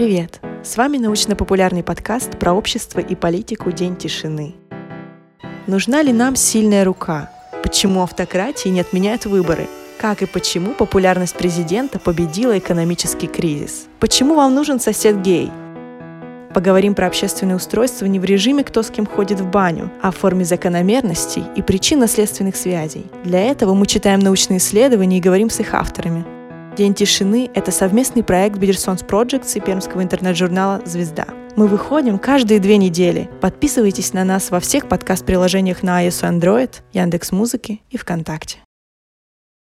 Привет! С вами научно-популярный подкаст про общество и политику «День тишины». Нужна ли нам сильная рука? Почему автократии не отменяют выборы? Как и почему популярность президента победила экономический кризис? Почему вам нужен сосед гей? Поговорим про общественное устройство не в режиме «кто с кем ходит в баню», а в форме закономерностей и причинно-следственных связей. Для этого мы читаем научные исследования и говорим с их авторами. День тишины – это совместный проект Бедерсонс Projects и пермского интернет-журнала «Звезда». Мы выходим каждые две недели. Подписывайтесь на нас во всех подкаст-приложениях на iOS и Android, Яндекс.Музыки и ВКонтакте.